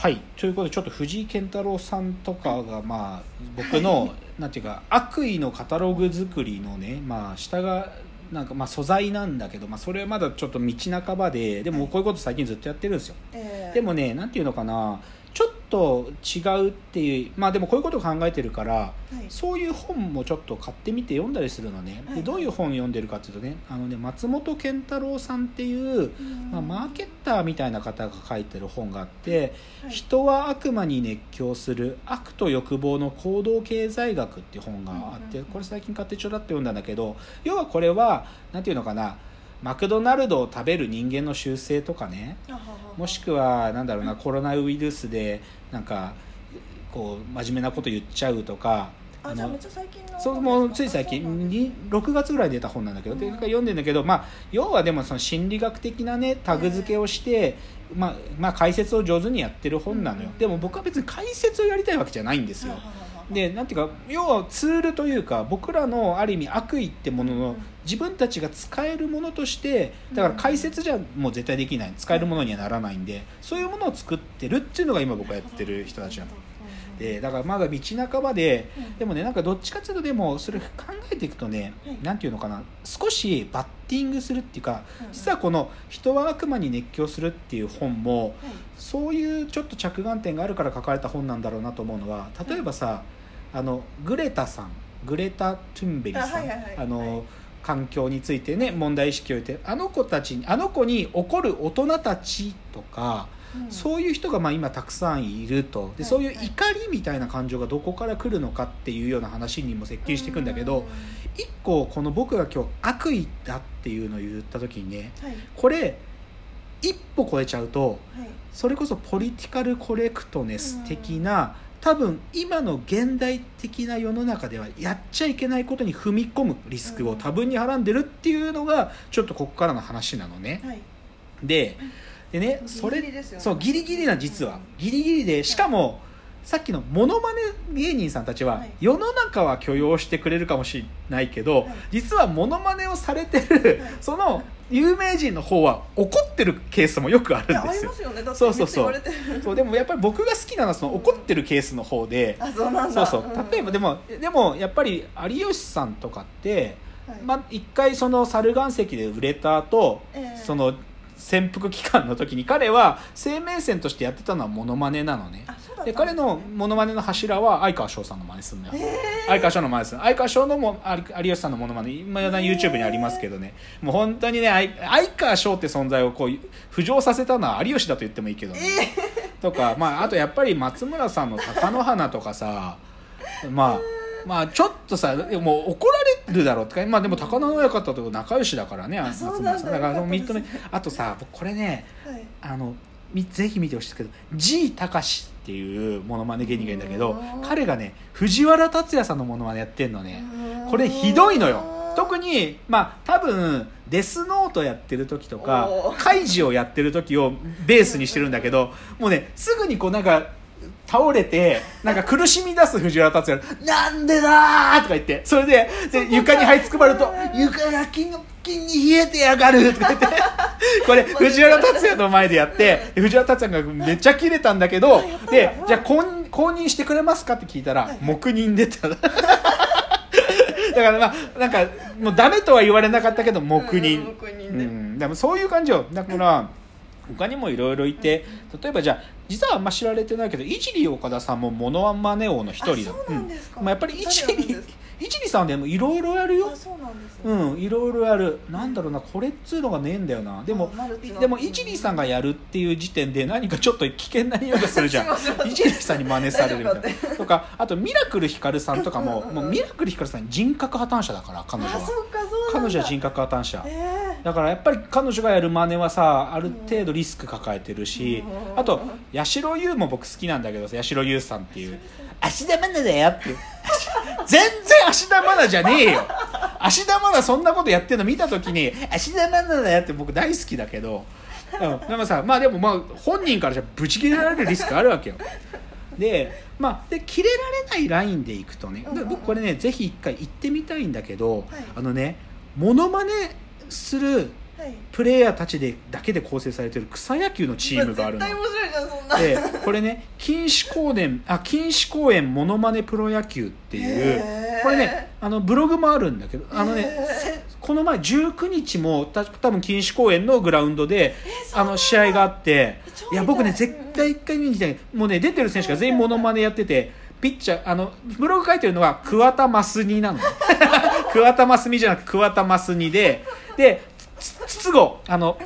はい。ということでちょっと藤井健太郎さんとかがまあ僕の なんていうか悪意のカタログ作りのねまあ下がなんかまあ素材なんだけど、まあ、それはまだちょっと道半ばででもこういうこと最近ずっとやってるんですよ。えーでもねなんていうのかなと違うっていうまあでもこういうことを考えてるからはい。そういう本もちょっと買ってみて読んだりするのね、はい。でどういう本読んでるかっていうとねあのね松本健太郎さんっていう、まあ、マーケッターみたいな方が書いてる本があって「はい。人は悪魔に熱狂する悪と欲望の行動経済学」っていう本があってこれ最近買ってちょらっと読んだんだけど要はこれはなんていうのかなマクドナルドを食べる人間の習性とかね。もしくはなんだろうなコロナウイルスでなんかこう真面目なこと言っちゃうとかあのそうもうつい最近ですに6月ぐらいに出た本なんだけど、でうん読んでんだけど、まあ、要はでもその心理学的なねタグ付けをして、まあまあ、解説を上手にやってる本なのよ、うんでも僕は別に解説をやりたいわけじゃないんですよ、でなんていうか要はツールというか僕らのある意味悪意ってものの、うん。自分たちが使えるものとしてだから解説じゃもう絶対できない。使えるものにはならないんでそういうものを作ってるっていうのが今僕がやってる人たちなの。でだからまだ道半ばでうん。でもねなんかどっちかっていうとでもそれ考えていくとね、はい。なんていうのかな少しバッティングするっていうかうん実はこの「人は悪魔に熱狂する」っていう本もはい。そういうちょっと着眼点があるから書かれた本なんだろうなと思うのは例えばさ、あのグレタさんグレタ・トゥンベリさん。あはいはいはい。あの、はい環境についてね問題意識を置いてあの子たちにあの子に怒る大人たちとか、うん。そういう人がまあ今たくさんいると。で、はいそういう怒りみたいな感情がどこから来るのかっていうような話にも接近していくんだけど、一個この僕が今日悪意だっていうのを言った時にねはい。これ一歩超えちゃうとはい。それこそポリティカルコレクトネス的うな多分今の現代的な世の中ではやっちゃいけないことに踏み込むリスクを多分にはらんでるっていうのがちょっとここからの話なのね。はい。ででねギリギリそれですよね。そうギリギリな実は。ギリギリでしかもさっきのモノマネ芸人さんたちははい。世の中は許容してくれるかもしれないけど、はい。実はモノマネをされてる、はい。その有名人の方は怒ってるケースもよくあるんですよ。ますよね。そうそうそう。でもやっぱり僕が好きなのはその怒ってるケースの方であそうなんだ。そうそう。例えばでもでもやっぱり有吉さんとかって、はい。まあ、一回その猿岩石で売れた後、ええ。その潜伏期間の時に彼は生命線としてやってたのはモノマネなのね。あで彼のモノマネの柱は相川翔さんの真似するのよ、え相川翔の真似する相川翔のも有有吉さんのモノマネ今だに YouTube にありますけどね。もう本当にね相相川翔って存在をこう浮上させたのは有吉だと言ってもいいけどね、とか、まあ、あとやっぱり松村さんの貴乃花とかさまあまあちょっとさでも怒られるだろうってかまあでも貴乃親方と仲良しだからねあ松村さん。だ。からよかったです認めあとさ僕これねーはい。あのみぜひ見てほしいですけど G 高しっていうモノマネ芸人がいるんだけどうん彼がね藤原竜也さんのモノマネやってんのね。うんこれひどいのよ。特にまあ多分デスノートやってる時とかカイジをやってる時をベースにしてるんだけどもうねすぐにこうなんか倒れてなんか苦しみ出す藤原竜也がなんでだー!」とか言ってそれでで床に這いつくばると「床がキンキンに冷えてやがる」とか言って これ藤原竜也の前でやってで藤原竜也がめっちゃキレたんだけどでじゃあ公認公認してくれますかって聞いたらはい。黙認でってだからまあなんかもうダメとは言われなかったけど黙認。うん黙認で。うん。でもそういう感じよ。だから他にもいろいろいて例えばじゃあ実はあんま知られてないけどいじり岡田さんもモノマネ王の一人だ。うなんですか。まあ、やっぱりいじり誰やるんですかいじりさんでもいろいろやるよ。あそうなんですね。うんいろいろやる。なんだろうなこれっつうのがねえんだよな。でもでもい。じりさんがやるっていう時点で何かちょっと危険な匂いがするじゃん。すいませんいじりさんに真似されるみたいな。とかあとミラクルひかるさんとかももうミラクルひかるさん人格破綻者だから彼女は。彼女は人格破綻者。え。だからやっぱり彼女がやる真似はさある程度リスク抱えてるしうんあと八代優も僕好きなんだけど八代優さんっていう芦田愛菜だよって。全然芦田愛菜じゃねえよ。芦田愛菜そんなことやってるの見た時に芦田愛菜だよって僕大好きだけど、うん、でもさまあでもまあ本人からじゃブチ切れられるリスクあるわけよ。でまあで切れられないラインでいくとね。で僕これねぜひ一回行ってみたいんだけど、はい。あのねモノマネするはいプレイヤーたちでだけで構成されてる草野球のチームがあるの。絶対面白いじゃんそんな。でこれね錦糸公園あ錦糸公園モノマネプロ野球っていうこれねあのブログもあるんだけどあのねこの前19日もた多分錦糸公園のグラウンドであの試合があって超い。や僕ね絶対一回見に行きたい。もうね出てる選手が全員モノマネやっててピッチャーあのブログ書いてるのは桑田真澄なの。桑田真澄じゃなく桑田真澄ででつ筒香あの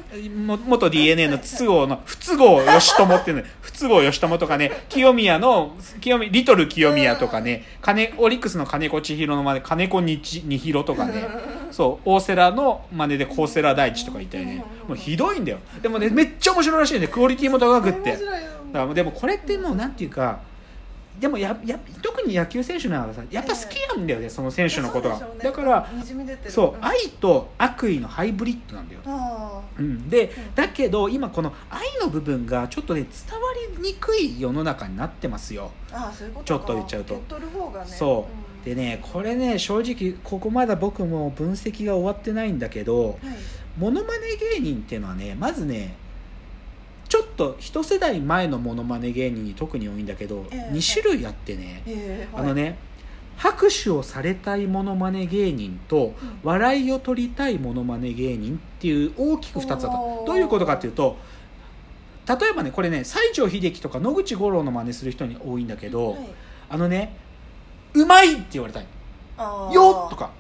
も元 d n a の筒香の不都合義友っていうの不都合義友とかね清宮の清宮リトル清宮とかね金オリックスの金子千尋の真似金子にちにひろとかねそう大瀬良の真似で高瀬良大地とかいたりね。もうひどいんだよ。でもねめっちゃ面白いらしいねクオリティも高くって。だからでもこれってもうなんていうかでもやや特に野球選手ならさやっぱ好きなんだよねその選手のことが、だからそう愛と悪意のハイブリッドなんだよ、あうん、でうん。だけど今この愛の部分がちょっとね伝わりにくい世の中になってますよ。ーあーそういうことか。ちょっと言っちゃうと。ね。そう。うん。でねこれね正直ここまだ僕も分析が終わってないんだけどはい。モノマネ芸人っていうのはねまずねちょっと一世代前のモノマネ芸人に特に多いんだけど、ええ2種類あってね、えーあのね拍手をされたいモノマネ芸人とうん。笑いを取りたいモノマネ芸人っていう大きく2つあった。どういうことかっていうと例えばねこれね西城秀樹とか野口五郎の真似する人に多いんだけど、はい。あのね「うまい!」って言われたい「あー。よっ!」とか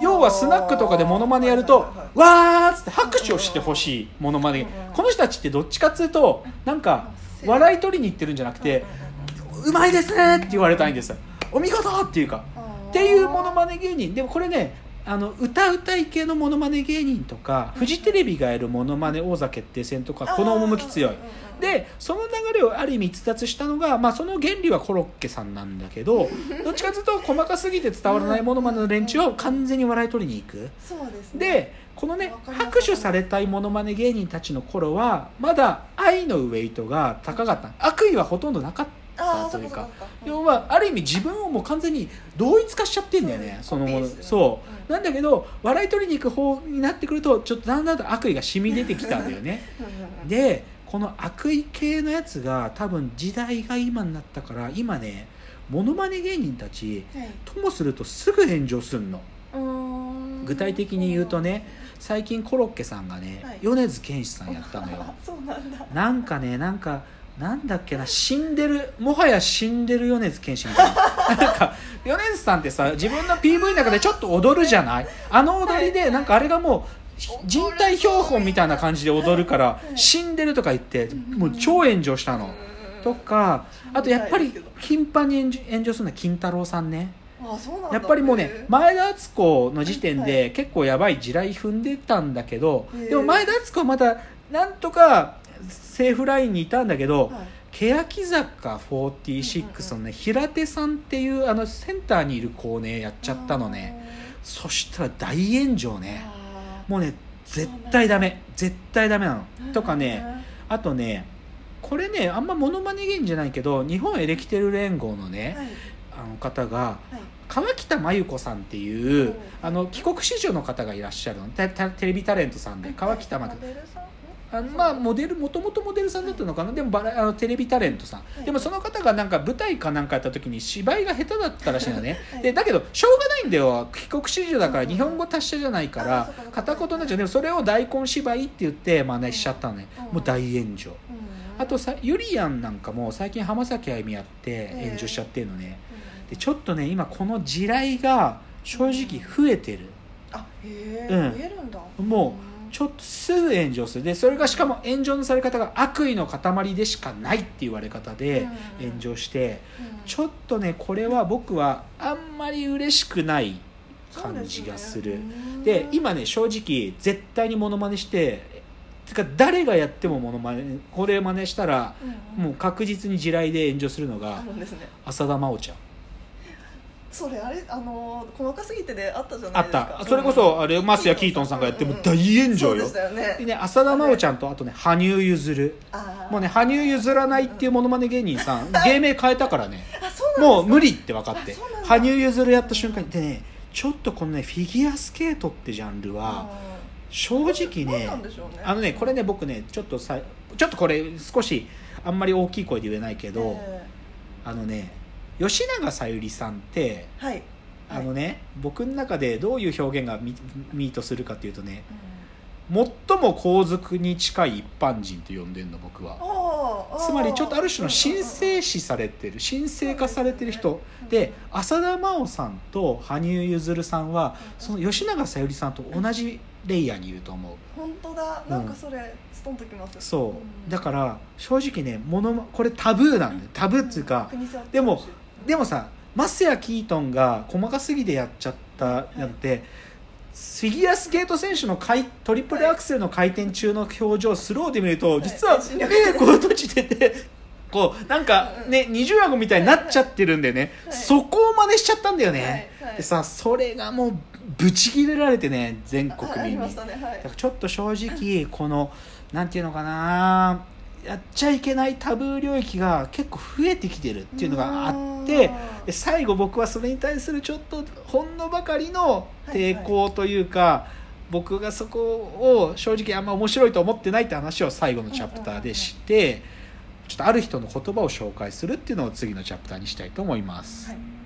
要はスナックとかでモノマネやるとはいはいはい「わー!」っつって拍手をしてほしいモノマネこの人たちってどっちかっつうとなんか笑い取りに行ってるんじゃなくて「うまいですね!」って言われたいんですよお見事っていうかっていうモノマネ芸人でもこれねあの歌うたい系のモノマネ芸人とかフジテレビがやるモノマネ王座決定戦とかこの趣強い。でその流れをある意味逸脱したのが、まあ、その原理はコロッケさんなんだけど どっちかというと細かすぎて伝わらないモノマネの連中を完全に笑い取りに行く。そうですね。でこのね拍手されたいモノマネ芸人たちの頃はまだ愛のウェイトが高かった。悪意はほとんどなかったあーというかそうか。そうか。要はある意味自分をもう完全に同一化しちゃってんだよねそのもの。そうなんだけど笑い取りに行く方になってくるとちょっとだんだんと悪意が染み出てきたんだよね。でこの悪意系のやつが多分時代が今になったから今ねモノマネ芸人たちはい。ともするとすぐ炎上すんの。具体的に言うとね最近コロッケさんがね、はい。米津玄師さんやったのよ。あ そうなんだ。なんかねなんかなんだっけな死んでるもはや死んでる米津玄師みたいな。なんか米津さんってさ自分の PV の中でちょっと踊るじゃない？あの踊りでなんかあれがもう人体標本みたいな感じで踊るからい死んでるとか言ってもう超炎上したの。とかあとやっぱり頻繁に炎上するのは金太郎さんね。あそうなんだ。やっぱりもうね前田敦子の時点はで結構やばい地雷踏んでたんだけどでも前田敦子はまだなんとかセーフラインにいたんだけど、はい。欅坂46のね平手さんっていうあのセンターにいる子をねやっちゃったのね。そしたら大炎上ね。もうね絶対ダメ。絶対ダメなの。うんとかねあとねこれねあんまモノマネ芸人じゃないけど日本エレキテル連合のねはい。あの方がはい。川北真由子さんっていうう。んあの帰国子女の方がいらっしゃるの。テレビタレントさんで川北真由子あのまあモデルもともとモデルさんだったのかな？でもバラあのテレビタレントさん、い。でもその方がなんか舞台かなんかやった時に芝居が下手だったらしいのね、はい。でだけどしょうがないんだよ。帰国子女だから日本語達者じゃないから片言になっちゃうでもそれを大根芝居って言って真似しちゃったのね、うん。もう大炎上、うん。あとさゆりやんなんかも最近浜崎あゆみやって炎上しちゃってるのね、でちょっとね今この地雷が正直増えてる。あへえ。うん。見えるんだ。もちょっとすぐ炎上する。でそれがしかも炎上のされ方が悪意の塊でしかないって言われ方でうん。炎上してうん。ちょっとねこれは僕はあんまり嬉しくない感じがする。で,、すね。今ね正直絶対にモノマネしててか誰がやってもモノマネこれ真似したらうんもう確実に地雷で炎上するのあが浅田真央ちゃんそれあれあのー細かすぎてであったじゃあっないですか。た。それこそあれマスヤ・キートンさんがやってもう大炎上よ。そうでしたよね。でね浅田真央ちゃんとあとね羽生結弦。あー。もうね羽生譲らないっていうモノマネ芸人さん芸名変えたからね。あそうなんですか？もう無理って分かって。あそうなんだ羽生結弦やった瞬間に。でねちょっとこのねフィギュアスケートってジャンルは正直ね何なんでしょうね。あのねこれね僕ねちょっとさちょっとこれ少しあんまり大きい声で言えないけど、え。あのね吉永小百合さんってーはい。あのね、僕の中でどういう表現がミミートするかっていうとね最も皇族に近い一般人と呼んでんの僕は。つまりちょっとある種の神聖視されてる神聖化されてる人。で浅田真央さんと羽生結弦さんはその吉永小百合さんと同じレイヤーにいると思う。本当だ。なんかそれストンときます。そう。だから正直ねものこれタブーなんだよ。タブーっていうかでもでもさマスヤ・キートンが細かすぎでやっちゃったなんてフィギュアスケート選手の回トリプルアクセルの回転中の表情スローで見ると実ははい。目こう閉じててこうなんかね二重顎みたいになっちゃってるんでね。はい。そこを真似しちゃったんだよね。はい。はい。でさそれがもうブチ切れられてね全国民に。ね。はい。だからちょっと正直このなんていうのかなやっちゃいけないタブー領域が結構増えてきてるっていうのがあって最後僕はそれに対するちょっとほんのばかりの抵抗というか、僕がそこを正直あんま面白いと思ってないって話を最後のチャプターでしてちょっとある人の言葉を紹介するっていうのを次のチャプターにしたいと思います。はい